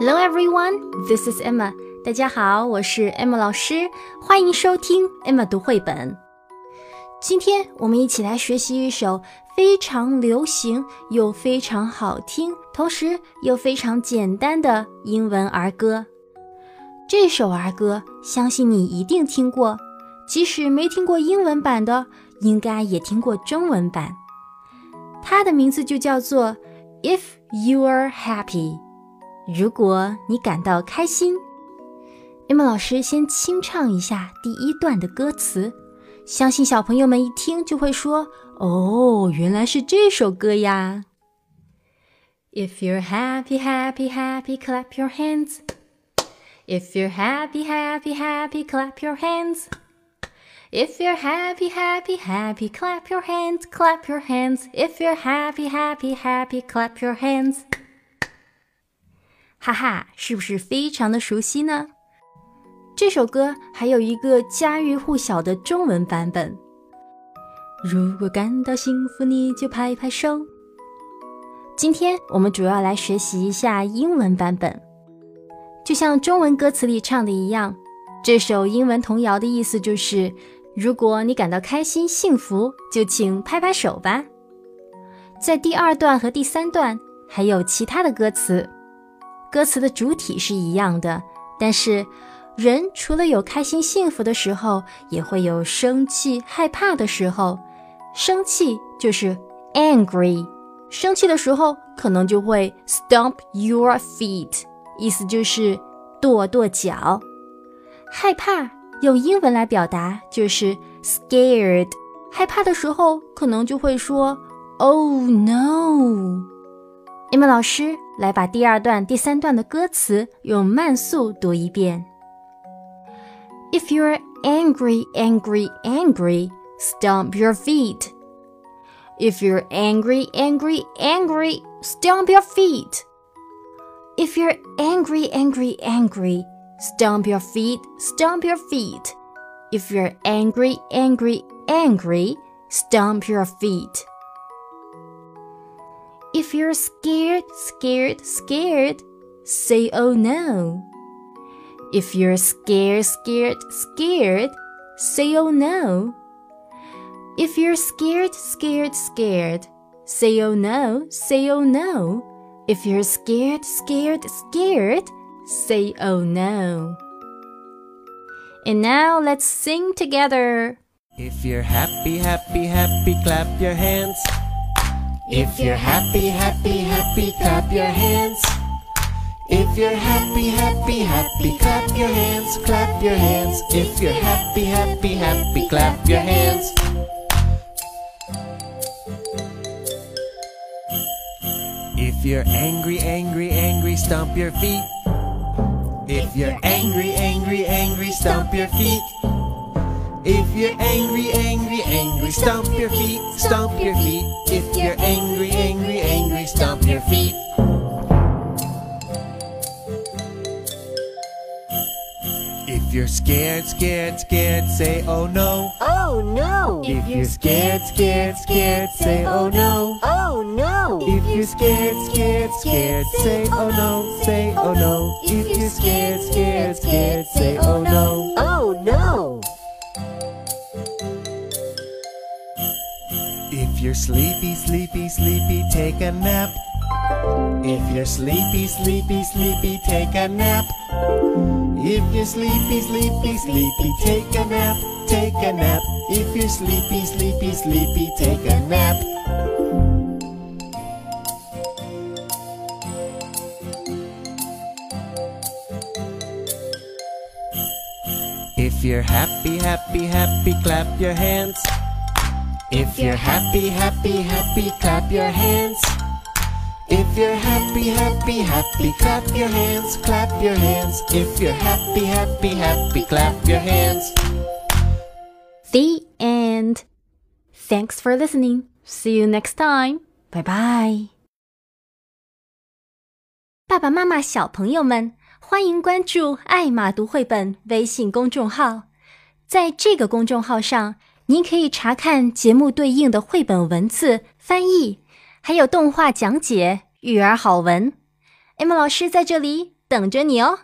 Hello everyone, this is Emma. 大家好，我是 Emma 老师，欢迎收听 Emma 读绘本。今天我们一起来学习一首非常流行又非常好听，同时又非常简单的英文儿歌。这首儿歌相信你一定听过，即使没听过英文版的，应该也听过中文版。它的名字就叫做《If You Are Happy》，如果你感到开心。Emma 老师先清唱一下第一段的歌词，相信小朋友们一听就会说：“哦，原来是这首歌呀。” If you're happy, happy, happy, clap your hands. If you're happy, happy, happy, clap your hands. If you're happy, happy, happy, clap your hands, clap your hands. If you're happy, happy, happy, clap your hands. 哈哈，是不是非常的熟悉呢？这首歌还有一个家喻户晓的中文版本。如果感到幸福，你就拍拍手。今天我们主要来学习一下英文版本。就像中文歌词里唱的一样，这首英文童谣的意思就是：如果你感到开心、幸福，就请拍拍手吧。在第二段和第三段还有其他的歌词，歌词的主体是一样的，但是。人除了有开心幸福的时候，也会有生气害怕的时候。生气就是 angry，生气的时候可能就会 stomp your feet，意思就是跺跺脚。害怕用英文来表达就是 scared，害怕的时候可能就会说 oh no。你们老师来把第二段、第三段的歌词用慢速读一遍。If you're angry, angry, angry, stomp your feet. If you're angry, angry, angry, stomp your feet. If you're angry, angry, angry, stomp your feet, stomp your feet. If you're angry, angry, angry, stomp your feet. If you're scared, scared, scared, say oh no. If you're scared, scared, scared, say oh no. If you're scared, scared, scared, say oh no, say oh no. If you're scared, scared, scared, say oh no. And now let's sing together. If you're happy, happy, happy, clap your hands. If you're happy, happy, happy, clap your hands. If you're happy, happy, happy, clap your hands, clap your hands. If you're happy, happy, happy, clap your hands. If you're angry, angry, angry, stomp your feet. If you're angry, angry, angry, stomp your feet. If you're angry, angry, angry, stomp your feet, stomp your feet. If you're angry, angry, angry, stomp your feet. If you're scared, scared, scared, say oh no. Oh no. If you're scared, scared, scared, say oh no. Oh no. If you're scared, scared, scared, say oh no, say oh no. If you're scared, scared, scared, say oh no. If you're sleepy, sleepy, sleepy, take a nap. If you're sleepy, sleepy, sleepy, take a nap. If you're sleepy, sleepy, sleepy, take a nap, take a nap. If you're sleepy, sleepy, sleepy, take a nap. If you're happy, happy, happy, clap your hands. If you're happy, happy, happy, clap your hands. If you're happy, happy, happy, clap your hands, clap your hands. If you're happy, happy, happy, clap your hands. The end. Thanks for listening. See you next time. Bye bye. 爸爸妈妈、小朋友们，欢迎关注“爱马读绘本”微信公众号。在这个公众号上， 您可以查看节目对应的绘本文字翻译。还有动画讲解、育儿好文艾玛老师在这里等着你哦。